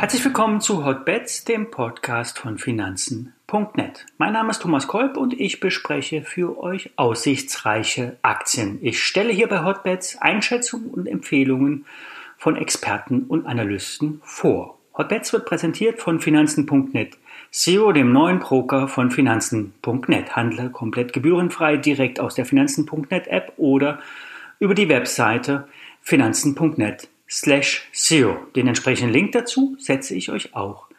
Herzlich willkommen zu Hotbets, dem Podcast von Finanzen.net. Mein Name ist Thomas Kolb und ich bespreche für euch aussichtsreiche Aktien. Ich stelle hier bei Hotbets Einschätzungen und Empfehlungen von Experten und Analysten vor. Hotbets wird präsentiert von Finanzen.net. SEO, dem neuen Broker von Finanzen.net. Handle komplett gebührenfrei direkt aus der Finanzen.net App oder über die Webseite Finanzen.net slash SEO. Den entsprechenden Link dazu setze ich euch auch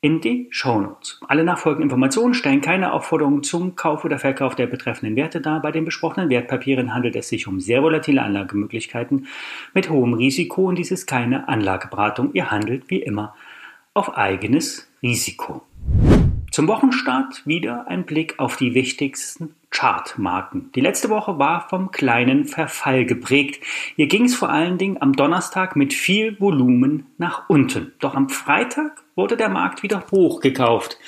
in die Show Notes. Alle nachfolgenden Informationen stellen keine Aufforderung zum Kauf oder Verkauf der betreffenden Werte dar. Bei den besprochenen Wertpapieren handelt es sich um sehr volatile Anlagemöglichkeiten mit hohem Risiko und dies ist keine Anlageberatung. Ihr handelt wie immer auf eigenes Risiko. Zum Wochenstart wieder ein Blick auf die wichtigsten Chartmarken. Die letzte Woche war vom kleinen Verfall geprägt. Hier ging es vor allen Dingen am Donnerstag mit viel Volumen nach unten. Doch am Freitag wurde der Markt wieder hochgekauft.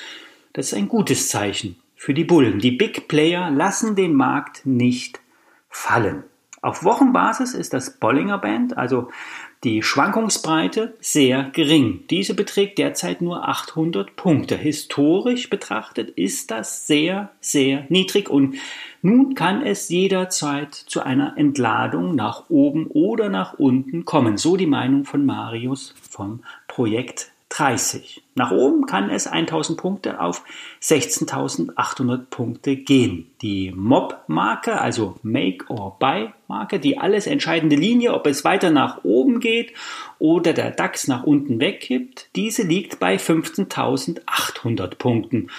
Das ist ein gutes Zeichen für die Bullen. Die Big Player lassen den Markt nicht fallen. Auf Wochenbasis ist das Bollinger Band, also die Schwankungsbreite, sehr gering. Diese beträgt derzeit nur 800 Punkte. Historisch betrachtet ist das sehr, sehr niedrig und nun kann es jederzeit zu einer Entladung nach oben oder nach unten kommen. So die Meinung von Marius vom Projekt 30. Nach oben kann es 1000 Punkte auf 16.800 Punkte gehen. Die Mob-Marke, also Make or Buy-Marke, die alles entscheidende Linie, ob es weiter nach oben geht oder der DAX nach unten wegkippt, diese liegt bei 15.800 Punkten.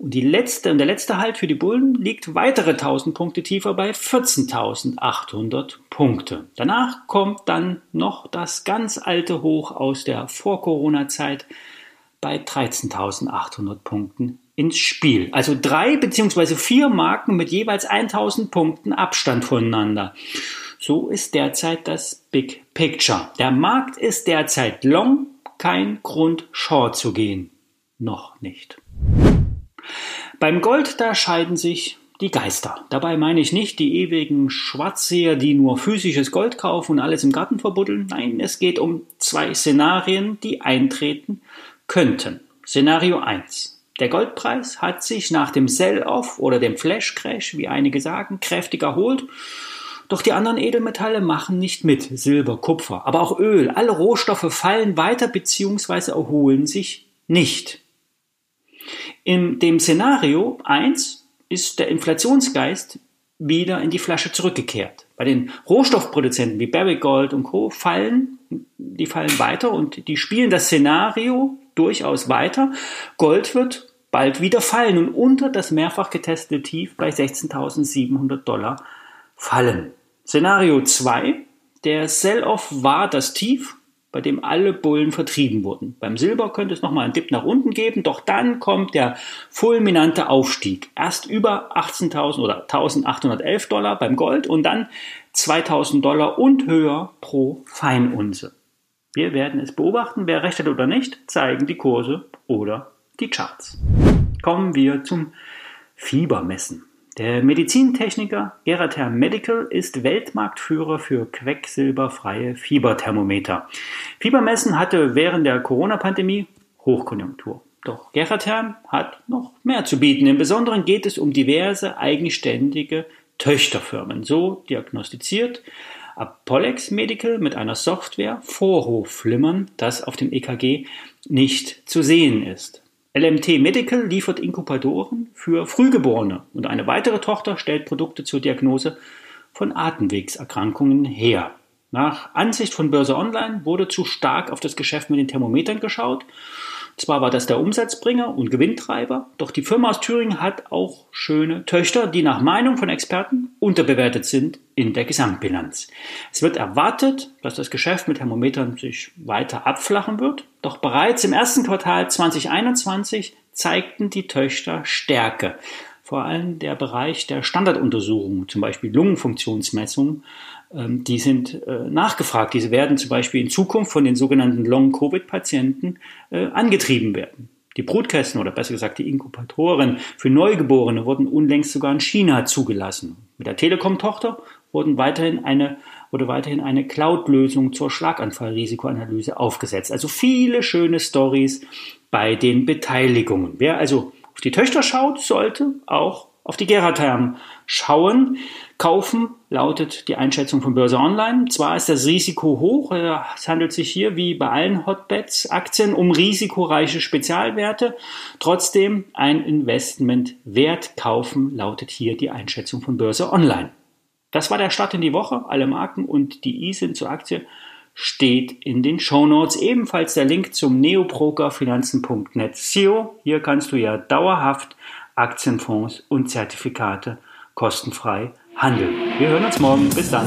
Und die letzte, der letzte Halt für die Bullen liegt weitere 1000 Punkte tiefer bei 14.800 Punkte. Danach kommt dann noch das ganz alte Hoch aus der Vor-Corona-Zeit bei 13.800 Punkten ins Spiel. Also drei beziehungsweise vier Marken mit jeweils 1000 Punkten Abstand voneinander. So ist derzeit das Big Picture. Der Markt ist derzeit long, kein Grund, short zu gehen. Noch nicht. Beim Gold, da scheiden sich die Geister. Dabei meine ich nicht die ewigen Schwarzseher, die nur physisches Gold kaufen und alles im Garten verbuddeln. Nein, es geht um zwei Szenarien, die eintreten könnten. Szenario 1. Der Goldpreis hat sich nach dem Sell-Off oder dem Flash-Crash, wie einige sagen, kräftig erholt. Doch die anderen Edelmetalle machen nicht mit. Silber, Kupfer, aber auch Öl. Alle Rohstoffe fallen weiter bzw. erholen sich nicht. In dem Szenario 1 ist der Inflationsgeist wieder in die Flasche zurückgekehrt. Bei den Rohstoffproduzenten wie Barrick Gold und Co. fallen, die fallen weiter und die spielen das Szenario durchaus weiter. Gold wird bald wieder fallen und unter das mehrfach getestete Tief bei 16.700 Dollar fallen. Szenario 2, der Sell-off war das Tief bei dem alle Bullen vertrieben wurden. Beim Silber könnte es nochmal einen Dip nach unten geben, doch dann kommt der fulminante Aufstieg. Erst über 18.000 oder 1.811 Dollar beim Gold und dann 2.000 Dollar und höher pro Feinunze. Wir werden es beobachten, wer recht hat oder nicht, zeigen die Kurse oder die Charts. Kommen wir zum Fiebermessen. Der Medizintechniker Gerather Medical ist Weltmarktführer für quecksilberfreie Fieberthermometer. Fiebermessen hatte während der Corona-Pandemie Hochkonjunktur. Doch Gerather hat noch mehr zu bieten. Im Besonderen geht es um diverse eigenständige Töchterfirmen. So diagnostiziert Apollex Medical mit einer Software Vorhofflimmern, das auf dem EKG nicht zu sehen ist. LMT Medical liefert Inkubatoren für Frühgeborene und eine weitere Tochter stellt Produkte zur Diagnose von Atemwegserkrankungen her. Nach Ansicht von Börse Online wurde zu stark auf das Geschäft mit den Thermometern geschaut zwar war das der Umsatzbringer und Gewinntreiber, doch die Firma aus Thüringen hat auch schöne Töchter, die nach Meinung von Experten unterbewertet sind in der Gesamtbilanz. Es wird erwartet, dass das Geschäft mit Thermometern sich weiter abflachen wird, doch bereits im ersten Quartal 2021 zeigten die Töchter Stärke. Vor allem der Bereich der Standarduntersuchungen, zum Beispiel Lungenfunktionsmessungen, die sind äh, nachgefragt. Diese werden zum Beispiel in Zukunft von den sogenannten Long-Covid-Patienten äh, angetrieben werden. Die Brutkästen oder besser gesagt die Inkubatoren für Neugeborene wurden unlängst sogar in China zugelassen. Mit der Telekom-Tochter wurden weiterhin eine wurde weiterhin eine Cloud-Lösung zur Schlaganfallrisikoanalyse aufgesetzt. Also viele schöne Stories bei den Beteiligungen. Wer also auf die Töchter schaut, sollte auch auf die Geratherm schauen. Kaufen lautet die Einschätzung von Börse Online. Zwar ist das Risiko hoch, es handelt sich hier wie bei allen Hotbets Aktien um risikoreiche Spezialwerte. Trotzdem ein Investment wert kaufen lautet hier die Einschätzung von Börse Online. Das war der Start in die Woche. Alle Marken und die ISIN zur Aktie steht in den Show Notes. Ebenfalls der Link zum neobrokerfinanzen.net SEO. Hier kannst du ja dauerhaft Aktienfonds und Zertifikate kostenfrei handeln. Wir hören uns morgen. Bis dann.